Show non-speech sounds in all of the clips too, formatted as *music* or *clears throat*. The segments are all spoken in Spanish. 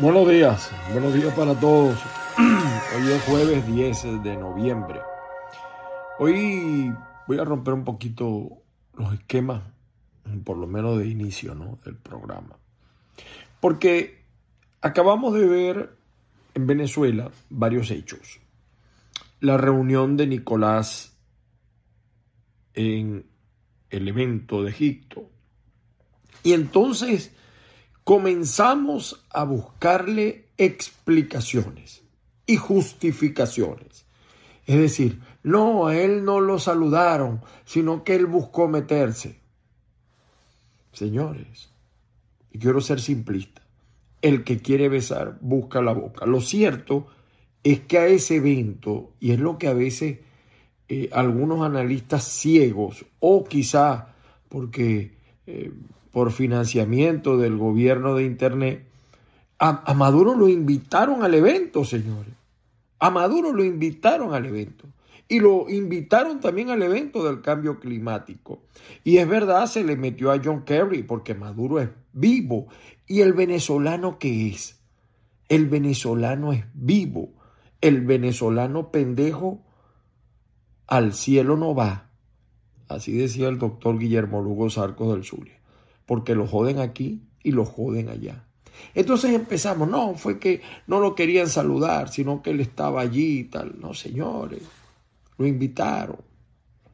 Buenos días, buenos días para todos. *clears throat* Hoy es jueves 10 de noviembre. Hoy voy a romper un poquito los esquemas, por lo menos de inicio ¿no? del programa. Porque acabamos de ver en Venezuela varios hechos. La reunión de Nicolás en el evento de Egipto. Y entonces comenzamos a buscarle explicaciones y justificaciones. Es decir, no, a él no lo saludaron, sino que él buscó meterse. Señores, y quiero ser simplista, el que quiere besar busca la boca. Lo cierto es que a ese evento, y es lo que a veces eh, algunos analistas ciegos, o quizá porque eh, por financiamiento del gobierno de Internet, a, Maduro lo invitaron al evento, señores. A Maduro lo invitaron al evento. Y lo invitaron también al evento del cambio climático. Y es verdad, se le metió a John Kerry porque Maduro es vivo. ¿Y el venezolano qué es? El venezolano es vivo. El venezolano pendejo al cielo no va. Así decía el doctor Guillermo Lugo Sarcos del Zulia porque lo joden aquí y lo joden allá. Entonces empezamos, no, fue que no lo querían saludar, sino que él estaba allí tal. No, señores, lo invitaron.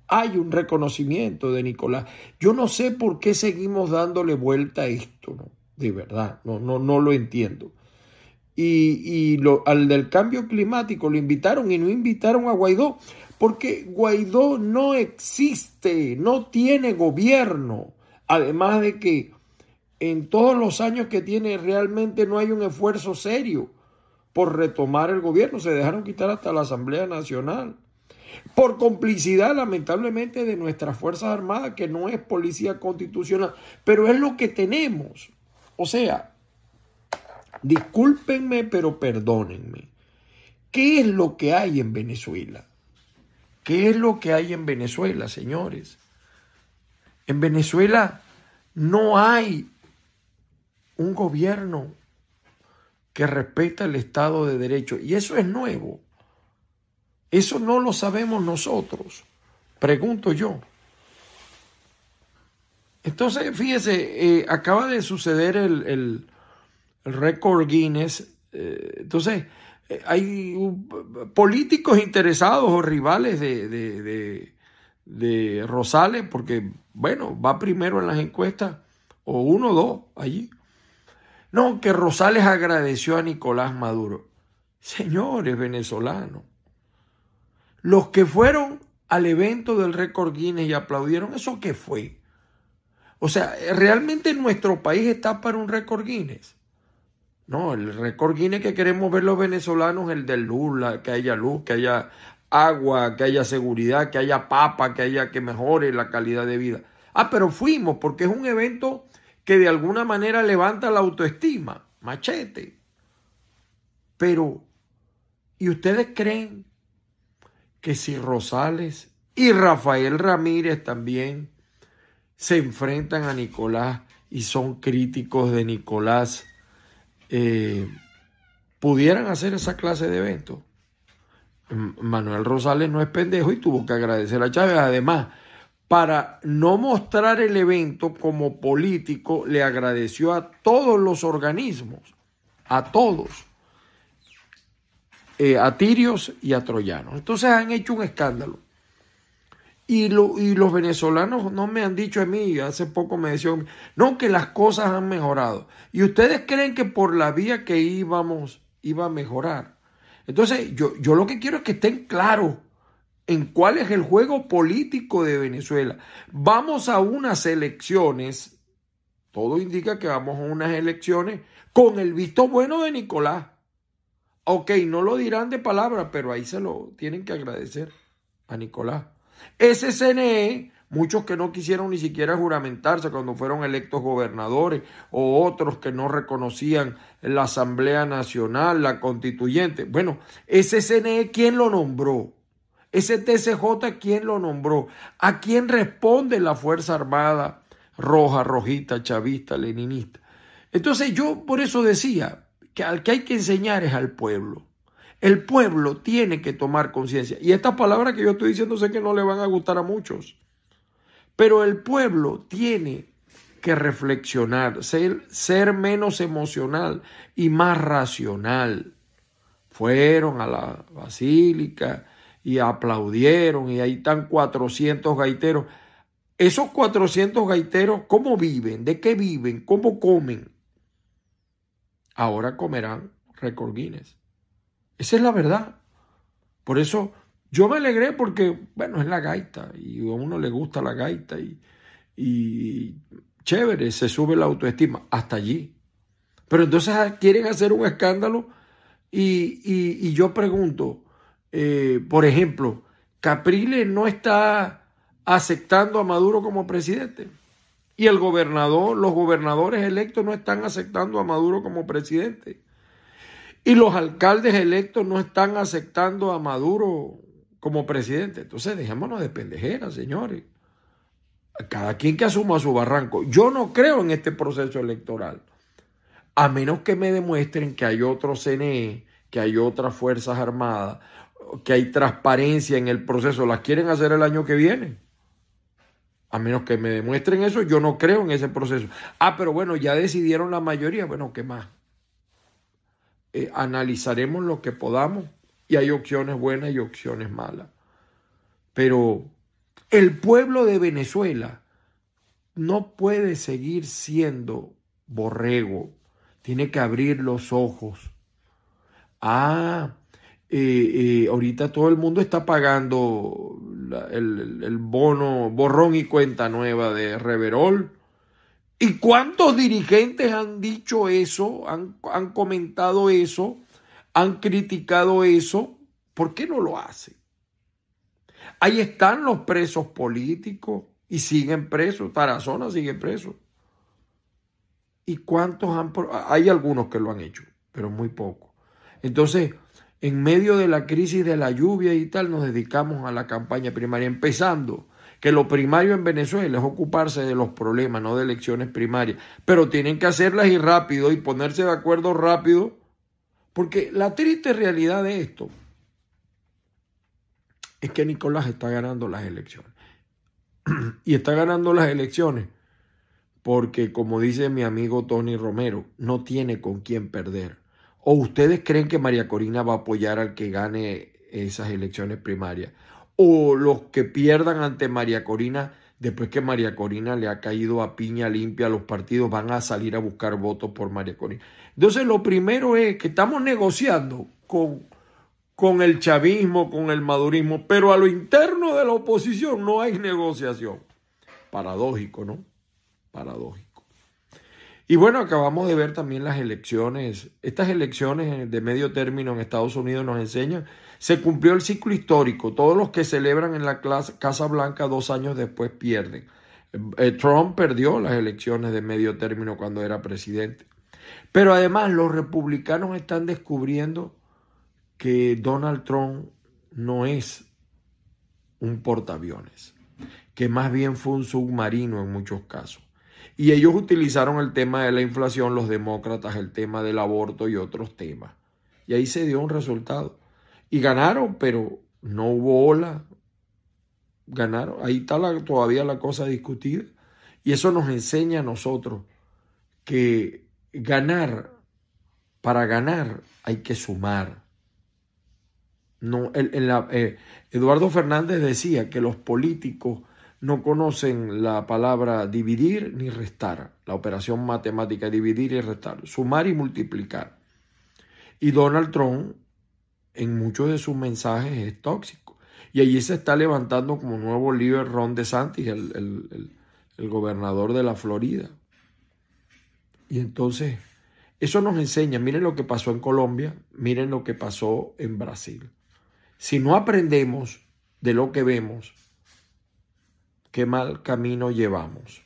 Hay un reconocimiento de Nicolás. Yo no sé por qué seguimos dándole vuelta a esto. De verdad, no, no, no lo entiendo. Y, y lo, al del cambio climático lo invitaron y no invitaron a Guaidó, porque Guaidó no existe, no tiene gobierno. Además de que en todos los años que tiene realmente no hay un esfuerzo serio por retomar el gobierno. Se dejaron quitar hasta la Asamblea Nacional. Por complicidad, lamentablemente, de nuestras Fuerzas Armadas, que no es policía constitucional, pero es lo que tenemos. O sea, discúlpenme, pero perdónenme. ¿Qué es lo que hay en Venezuela? ¿Qué es lo que hay en Venezuela, señores? En Venezuela no hay un gobierno que respeta el Estado de Derecho. Y eso es nuevo. Eso no lo sabemos nosotros. Pregunto yo. Entonces, fíjese, eh, acaba de suceder el, el, récord Guinness. Eh, entonces, eh, hay políticos interesados o rivales de de Rosales, porque, bueno, va primero en las encuestas, o uno o dos allí. No, que Rosales agradeció a Nicolás Maduro. Señores venezolanos, los que fueron al evento del récord Guinness y aplaudieron, ¿eso qué fue? O sea, ¿realmente nuestro país está para un récord Guinness? No, el récord Guinness que queremos ver los venezolanos, el de luz, que haya luz, que haya agua, que haya seguridad, que haya papa, que haya que mejore la calidad de vida. Ah, pero fuimos porque es un evento que de alguna manera levanta la autoestima, machete. Pero, ¿y ustedes creen que si Rosales y Rafael Ramírez también se enfrentan a Nicolás y son críticos de Nicolás, eh, pudieran hacer esa clase de eventos? Manuel Rosales no es pendejo y tuvo que agradecer a Chávez. Además, para no mostrar el evento como político, le agradeció a todos los organismos, a todos, eh, a tirios y a troyanos. Entonces han hecho un escándalo. Y, y, los venezolanos no me han dicho a mí, hace poco me decían, no, que las cosas han mejorado. Y ustedes creen que por la vía que íbamos iba a mejorar. Entonces, yo, yo lo que quiero es que estén claros en cuál es el juego político de Venezuela. Vamos a unas elecciones, todo indica que vamos a unas elecciones con el visto bueno de Nicolás. Ok, no lo dirán de palabra, pero ahí se lo tienen que agradecer a Nicolás. SCNE muchos que no quisieron ni siquiera juramentarse cuando fueron electos gobernadores, o otros que no reconocían la Asamblea Nacional, la constituyente. Bueno, ese CNE, ¿quién lo nombró? Ese TCJ, ¿quién lo nombró? ¿A quién responde la Fuerza Armada roja, rojita, chavista, leninista? Entonces yo por eso decía que al que hay que enseñar es al pueblo. El pueblo tiene que tomar conciencia. Y estas palabras que yo estoy diciendo sé que no le van a gustar a muchos. Pero el pueblo tiene que reflexionar, ser, ser menos emocional y más racional. Fueron a la basílica y aplaudieron y ahí están 400 gaiteros. Esos 400 gaiteros, ¿cómo viven? ¿De qué viven? ¿Cómo comen? Ahora comerán récord Guinness. Esa es la verdad. Por eso yo me alegré porque, bueno, es la gaita y a uno le gusta la gaita y, y chévere, se sube la autoestima hasta allí. Pero entonces ah, quieren hacer un escándalo y, y, yo pregunto, eh, por ejemplo, Capriles no está aceptando a Maduro como presidente. Y el gobernador, los gobernadores electos no están aceptando a Maduro como presidente. Y los alcaldes electos no están aceptando a Maduro como presidente. Entonces dejémonos de pendejeras, señores. Cada quien que asuma su barranco. Yo no creo en este proceso electoral. A menos que me demuestren que hay otro CNE, que hay otras Fuerzas Armadas, que hay transparencia en el proceso. Las quieren hacer el año que viene. A menos que me demuestren eso, yo no creo en ese proceso. Ah, pero bueno, ya decidieron la mayoría. Bueno, ¿qué más? Eh, analizaremos lo que podamos y hay opciones buenas y opciones malas. Pero el pueblo de Venezuela no puede seguir siendo borrego, tiene que abrir los ojos. Ah, eh, eh, ahorita todo el mundo está pagando el, el, bono, borrón y cuenta nueva de Reverol ¿Y cuántos dirigentes han dicho eso, han, han comentado eso, han criticado eso? ¿Por qué no lo hacen? Ahí están los presos políticos y siguen presos. Tarazona sigue preso. ¿Y cuántos han.? Hay algunos que lo han hecho, pero muy pocos. Entonces, en medio de la crisis de la lluvia y tal, nos dedicamos a la campaña primaria, empezando que lo primario en Venezuela es ocuparse de los problemas, no de elecciones primarias, pero tienen que hacerlas y rápido y ponerse de acuerdo rápido, porque la triste realidad de esto es que Nicolás está ganando las elecciones. *clears throat* y está ganando las elecciones porque, como dice mi amigo Tony Romero, no tiene con quién perder. ¿O ustedes creen que María Corina va a apoyar al que gane esas elecciones primarias? o los que pierdan ante María Corina, después que María Corina le ha caído a piña limpia a los partidos, van a salir a buscar votos por María Corina. Entonces, lo primero es que estamos negociando con, con el chavismo, con el madurismo, pero a lo interno de la oposición no hay negociación. Paradójico, ¿no? Paradójico. Y bueno, acabamos de ver también las elecciones. Estas elecciones de medio término en Estados Unidos nos enseñan se cumplió el ciclo histórico. Todos los que celebran en la Casa Blanca dos años después pierden. Eh, Trump perdió las elecciones de medio término cuando era presidente. Pero además los republicanos están descubriendo que Donald Trump no es un portaaviones, que más bien fue un submarino en muchos casos. Y ellos utilizaron el tema de la inflación, los demócratas, el tema del aborto y otros temas. Y ahí se dio un resultado. Y ganaron, pero no hubo ola. Ganaron. Ahí está todavía la cosa discutida. Y eso nos enseña a nosotros que ganar, para ganar hay que sumar. No, eh, Eduardo Fernández decía que los políticos no conocen la palabra dividir ni restar, la operación matemática dividir y restar, sumar y multiplicar. Y Donald Trump en muchos de sus mensajes es tóxico. Y allí se está levantando como nuevo líder Ron DeSantis, el, el, el gobernador de la Florida. Y entonces, eso nos enseña, miren lo que pasó en Colombia, miren lo que pasó en Brasil. Si no aprendemos de lo que vemos, qué mal camino llevamos.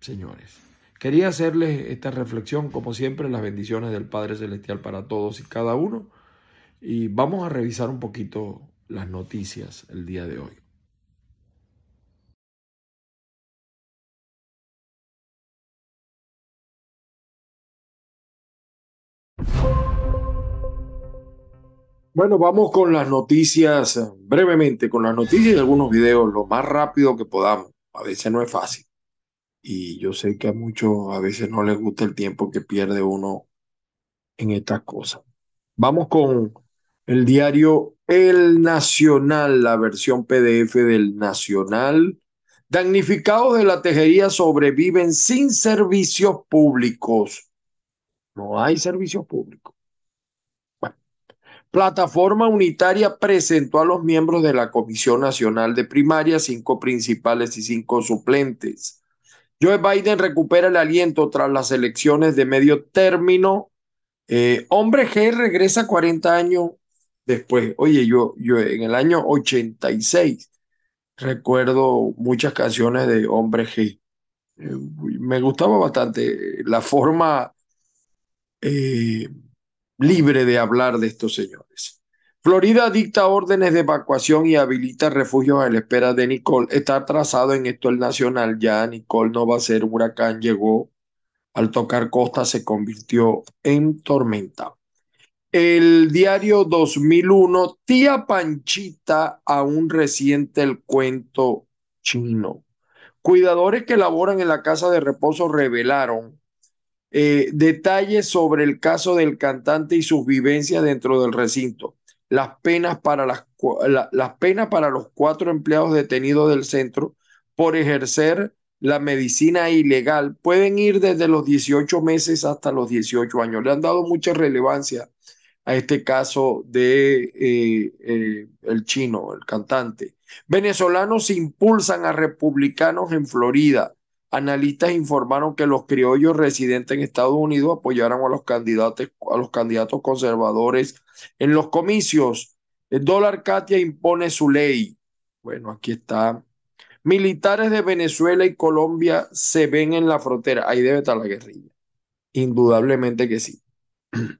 Señores, quería hacerles esta reflexión, como siempre, las bendiciones del Padre Celestial para todos y cada uno. Y vamos a revisar un poquito las noticias el día de hoy. Bueno, vamos con las noticias, brevemente, con las noticias y algunos videos, lo más rápido que podamos. A veces no es fácil. Y yo sé que a muchos a veces no les gusta el tiempo que pierde uno en estas cosas. Vamos con el diario El Nacional, la versión PDF del Nacional. Damnificados de la tejería sobreviven sin servicios públicos. No hay servicios públicos. Plataforma Unitaria presentó a los miembros de la Comisión Nacional de Primaria, cinco principales y cinco suplentes. Joe Biden recupera el aliento tras las elecciones de medio término. Eh, hombre G regresa 40 años después. Oye, yo, yo en el año 86 recuerdo muchas canciones de Hombre G. Eh, me gustaba bastante la forma eh, libre de hablar de estos señores. Florida dicta órdenes de evacuación y habilita refugios a la espera de Nicole. Está atrasado en esto el nacional ya. Nicole no va a ser huracán. Llegó al tocar costa, se convirtió en tormenta. El diario 2001, tía Panchita, aún reciente el cuento chino. Cuidadores que laboran en la casa de reposo revelaron eh, detalles sobre el caso del cantante y sus vivencias dentro del recinto. Las penas para, las, las penas para los cuatro empleados detenidos del centro por ejercer la medicina ilegal pueden ir desde los 18 meses hasta los 18 años. Le han dado mucha relevancia a este caso de eh, eh, el chino, el cantante. Venezolanos impulsan a republicanos en Florida Analistas informaron que los criollos residentes en Estados Unidos apoyaron a los candidatos, a los candidatos conservadores en los comicios. El dólar Katia impone su ley. Bueno, aquí está. Militares de Venezuela y Colombia se ven en la frontera. Ahí debe estar la guerrilla. Indudablemente que sí. *clears throat*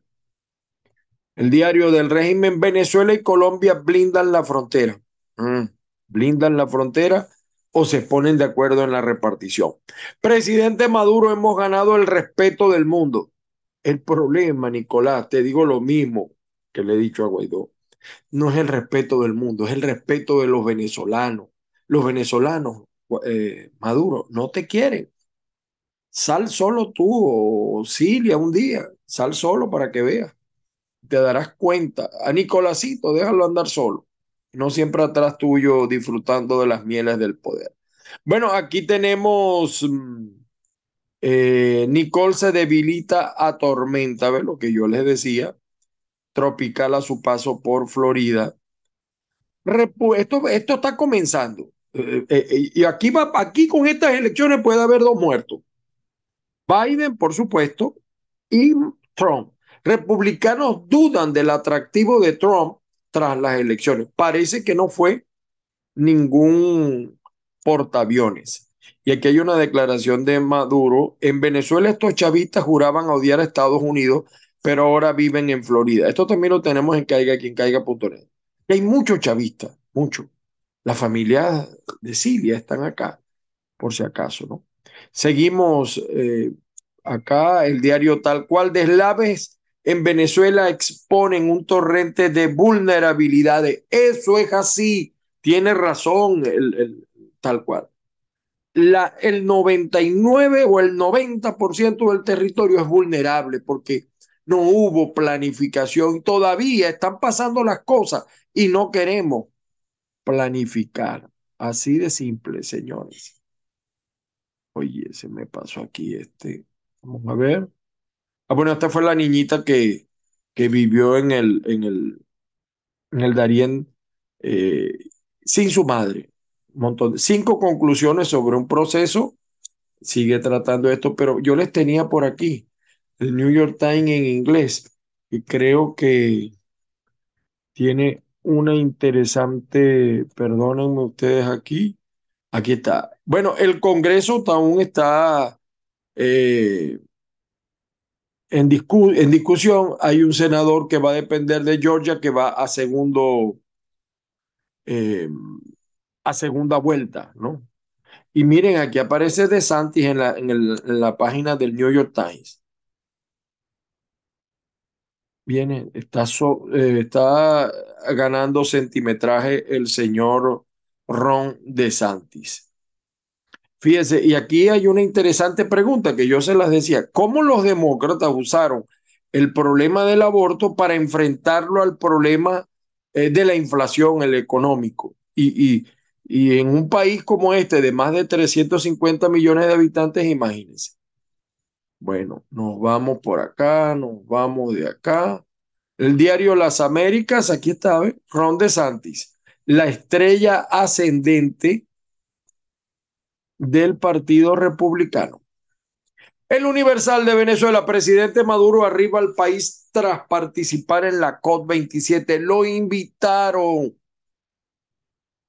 El diario del régimen Venezuela y Colombia blindan la frontera. Mm, blindan la frontera o se ponen de acuerdo en la repartición. Presidente Maduro, hemos ganado el respeto del mundo. El problema, Nicolás, te digo lo mismo que le he dicho a Guaidó, no es el respeto del mundo, es el respeto de los venezolanos. Los venezolanos, eh, Maduro, no te quieren. Sal solo tú o Cilia un día, sal solo para que veas. Te darás cuenta. A Nicolásito, déjalo andar solo no siempre atrás tuyo disfrutando de las mieles del poder. Bueno, aquí tenemos, mm, eh, Nicole se debilita a tormenta, ¿ves lo que yo les decía? Tropical a su paso por Florida. esto, esto está comenzando. Eh, eh, y aquí, va, aquí con estas elecciones puede haber dos muertos. Biden, por supuesto, y Trump. Republicanos dudan del atractivo de Trump tras las elecciones. Parece que no fue ningún portaaviones. Y aquí hay una declaración de Maduro. En Venezuela estos chavistas juraban odiar a Estados Unidos, pero ahora viven en Florida. Esto también lo tenemos en caiga quien caiga.net. Hay muchos chavistas, muchos. Las familias de Siria están acá, por si acaso, ¿no? Seguimos eh, acá el diario tal cual de en Venezuela exponen un torrente de vulnerabilidades. Eso es así, tiene razón el, tal cual. La, el 99 o el 90% del territorio es vulnerable porque no hubo planificación. Todavía están pasando las cosas y no queremos planificar. Así de simple, señores. Oye, se me pasó aquí este. Vamos a ver. Ah, bueno, esta fue la niñita que, que vivió en el, en el, en el Darién eh, sin su madre. Un montón cinco conclusiones sobre un proceso. Sigue tratando esto, pero yo les tenía por aquí el New York Times en inglés y creo que tiene una interesante, perdónenme ustedes aquí, Aquí está. Bueno, el Congreso aún está eh, en, discu en, discusión. Hay un senador que va a depender de Georgia que va a segundo eh, a segunda vuelta, ¿no? Y miren, aquí aparece De Santis en la, en, el, la página del New York Times. Viene, está, eh, está ganando centimetraje el señor Ron DeSantis. Fíjese, y aquí hay una interesante pregunta que yo se las decía. ¿Cómo los demócratas usaron el problema del aborto para enfrentarlo al problema eh, de la inflación, el económico? Y, y, y en un país como este, de más de 350 millones de habitantes, imagínense. Bueno, nos vamos por acá, nos vamos de acá. El diario Las Américas, aquí está, ¿ve? Ron DeSantis, la estrella ascendente del Partido Republicano. El Universal de Venezuela, presidente Maduro arriba al país tras participar en la COP27. Lo invitaron.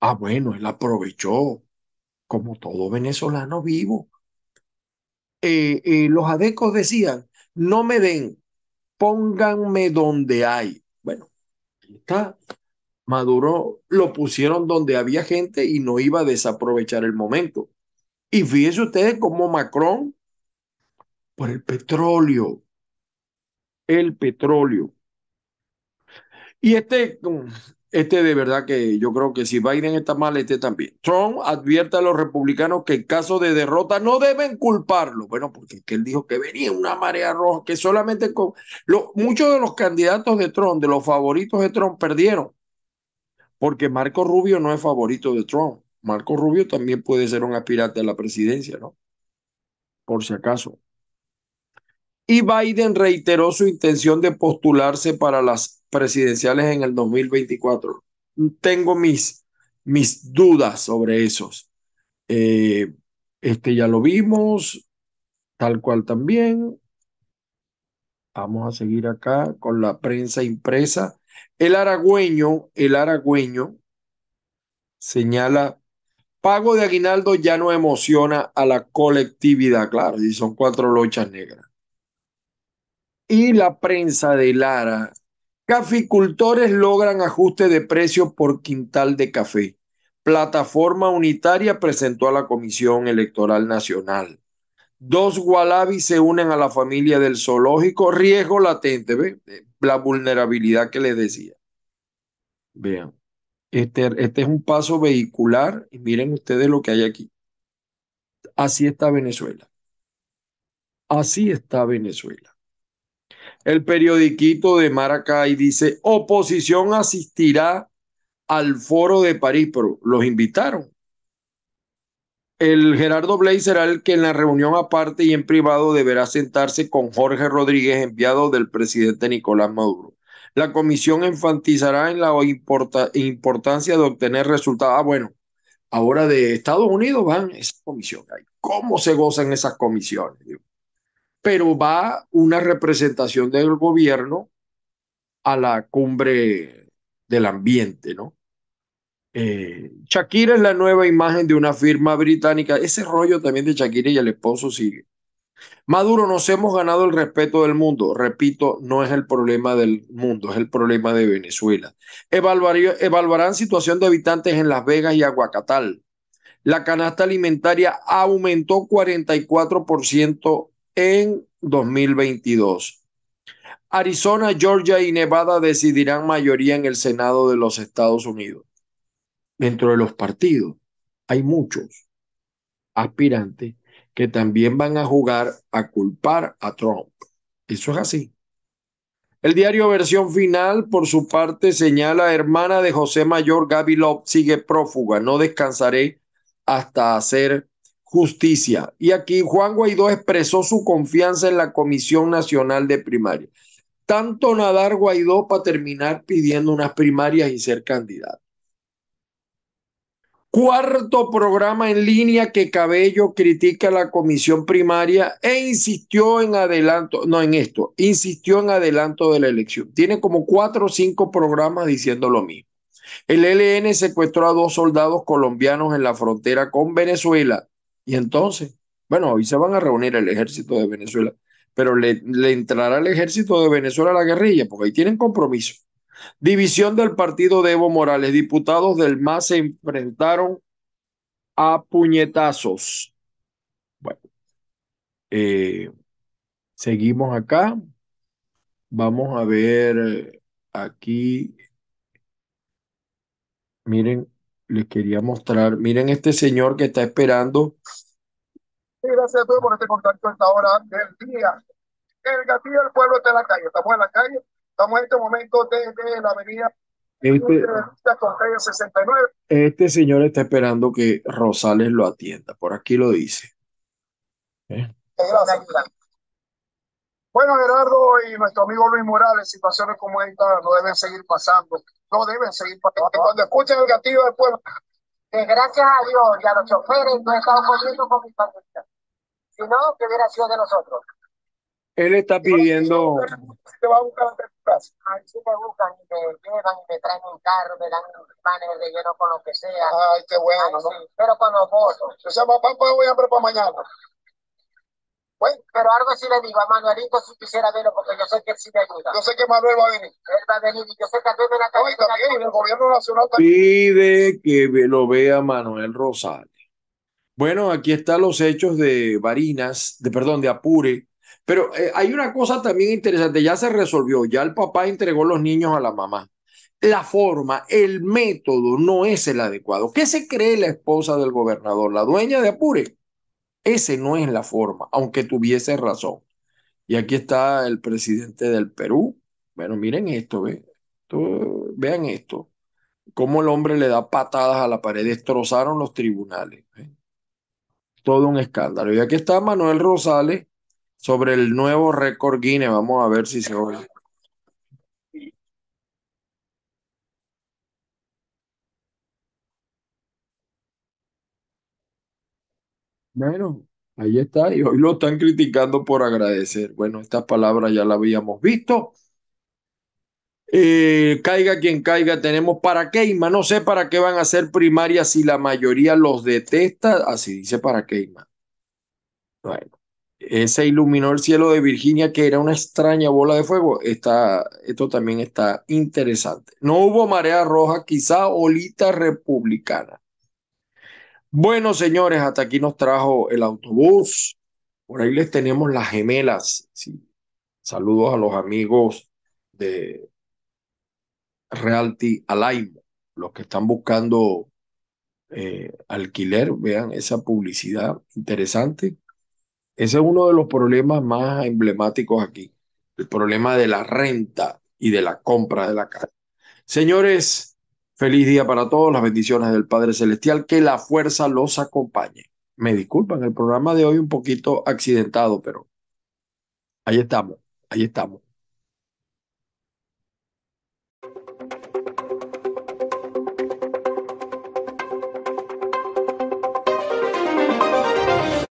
Ah, bueno, él aprovechó, como todo venezolano vivo. Eh, eh, los adecos decían, no me den, pónganme donde hay. Bueno, ahí está. Maduro lo pusieron donde había gente y no iba a desaprovechar el momento. Y fíjense ustedes cómo Macron, por el petróleo, el petróleo. Y este, este de verdad que yo creo que si Biden está mal, este también. Trump advierte a los republicanos que en caso de derrota no deben culparlo. Bueno, porque él dijo que venía una marea roja, que solamente con muchos de los candidatos de Trump, de los favoritos de Trump, perdieron. Porque Marco Rubio no es favorito de Trump. Marco Rubio también puede ser un aspirante a la presidencia, ¿no? Por si acaso. Y Biden reiteró su intención de postularse para las presidenciales en el 2024. Tengo mis, mis dudas sobre esos. Eh, este ya lo vimos, tal cual también. Vamos a seguir acá con la prensa impresa. El aragüeño, el aragüeño señala pago de aguinaldo ya no emociona a la colectividad, claro, y son cuatro lochas negras. Y la prensa de Lara, caficultores logran ajuste de precio por quintal de café. Plataforma Unitaria presentó a la Comisión Electoral Nacional. Dos Wallabies se unen a la familia del zoológico. Riesgo latente, ¿ve? La vulnerabilidad que les decía. Vean. Este, este es un paso vehicular y miren ustedes lo que hay aquí. Así está Venezuela. Así está Venezuela. El periodiquito de Maracay dice, oposición asistirá al foro de París, pero los invitaron. El Gerardo Blay será el que en la reunión aparte y en privado deberá sentarse con Jorge Rodríguez, enviado del presidente Nicolás Maduro. La comisión enfatizará en la importancia de obtener resultados. Ah, bueno, ahora de Estados Unidos van esa comisión. ¿Cómo se gozan esas comisiones? Pero va una representación del gobierno a la cumbre del ambiente, ¿no? Eh, Shakira es la nueva imagen de una firma británica. Ese rollo también de Shakira y el esposo sigue. Maduro, nos hemos ganado el respeto del mundo. Repito, no es el problema del mundo, es el problema de Venezuela. evaluarán situación de habitantes en Las Vegas y Aguacatal. La canasta alimentaria aumentó 44% en 2022. Arizona, Georgia y Nevada decidirán mayoría en el Senado de los Estados Unidos. Dentro de los partidos hay muchos aspirantes que también van a jugar a culpar a Trump. Eso es así. El diario Versión Final, por su parte, señala, hermana de José Mayor, Gaby Lop, sigue prófuga. No descansaré hasta hacer justicia. Y aquí Juan Guaidó expresó su confianza en la Comisión Nacional de Primaria. Tanto nadar Guaidó para terminar pidiendo unas primarias y ser candidato. Cuarto programa en línea que Cabello critica la comisión primaria e insistió en adelanto, no en esto, insistió en adelanto de la elección. Tiene como cuatro o cinco programas diciendo lo mismo. El ELN secuestró a dos soldados colombianos en la frontera con Venezuela. Y entonces, bueno, hoy se van a reunir el ejército de Venezuela, pero le, le entrará el ejército de Venezuela a la guerrilla, porque ahí tienen compromiso. División del partido de Evo Morales. Diputados del MAS se enfrentaron a puñetazos. Bueno, eh, seguimos acá. Vamos a ver eh, aquí. Miren, les quería mostrar. Miren este señor que está esperando. gracias a todos por este contacto a esta hora del día. El gatillo del pueblo está en la calle. Estamos en la calle. Estamos en este momento desde la avenida Este, con calle 69. este señor está esperando que Rosales lo atienda. Por aquí lo dice. ¿Eh? Gracias. Bueno, Gerardo y nuestro amigo Luis Morales, situaciones como esta no deben seguir pasando, no deben seguir pasando. Cuando escuchen el gatillo del pueblo, que gracias a Dios y a los choferes no he estado corriendo con mi familia, sino que hubiera sido de nosotros. Él está pidiendo, te va a buscar ante tu casa. Ahí sí me buscan y me llevan y me traen un carro, me dan un panel de lleno con lo que sea. Ay, qué bueno, Ay, ¿no? sí, pero con los votos. O sea, papá, pues voy a hambre para mañana. Bueno, Pero algo sí le digo a Manuelito si quisiera verlo, porque yo sé que él sí me ayuda. yo sé que Manuel va a venir. Él va a venir y yo sé que verme en la y también el gobierno nacional también. pide que lo vea Manuel Rosales. Bueno, aquí están los hechos de Barinas, de perdón, de Apure. Pero eh, hay una cosa también interesante, ya se resolvió, ya el papá entregó los niños a la mamá. La forma, el método no es el adecuado. ¿Qué se cree la esposa del gobernador, la dueña de Apure? Ese no es la forma, aunque tuviese razón. Y aquí está el presidente del Perú. Bueno, miren esto, ¿ve? Vean esto. Cómo el hombre le da patadas a la pared, destrozaron los tribunales. Todo un escándalo. Y aquí está Manuel Rosales sobre el nuevo récord Guinness. Vamos a ver si se oye. Bueno, ahí está. Y hoy lo están criticando por agradecer. Bueno, estas palabras ya las habíamos visto. Eh, caiga quien caiga, tenemos para Keima. No sé para qué van a hacer primarias si la mayoría los detesta. Así dice para Keima. Bueno, se iluminó el cielo de Virginia, que era una extraña bola de fuego. Está, esto también está interesante. No hubo marea roja, quizá olita republicana. Bueno, señores, hasta aquí nos trajo el autobús. Por ahí les tenemos las gemelas. Saludos a los amigos de Realty Alaimo, los que están buscando eh, alquiler. Vean esa publicidad interesante. Ese es uno de los problemas más emblemáticos aquí, el problema de la renta y de la compra de la casa. Señores, feliz día para todos, las bendiciones del Padre Celestial, que la fuerza los acompañe. Me disculpan, el programa de hoy un poquito accidentado, pero ahí estamos, ahí estamos.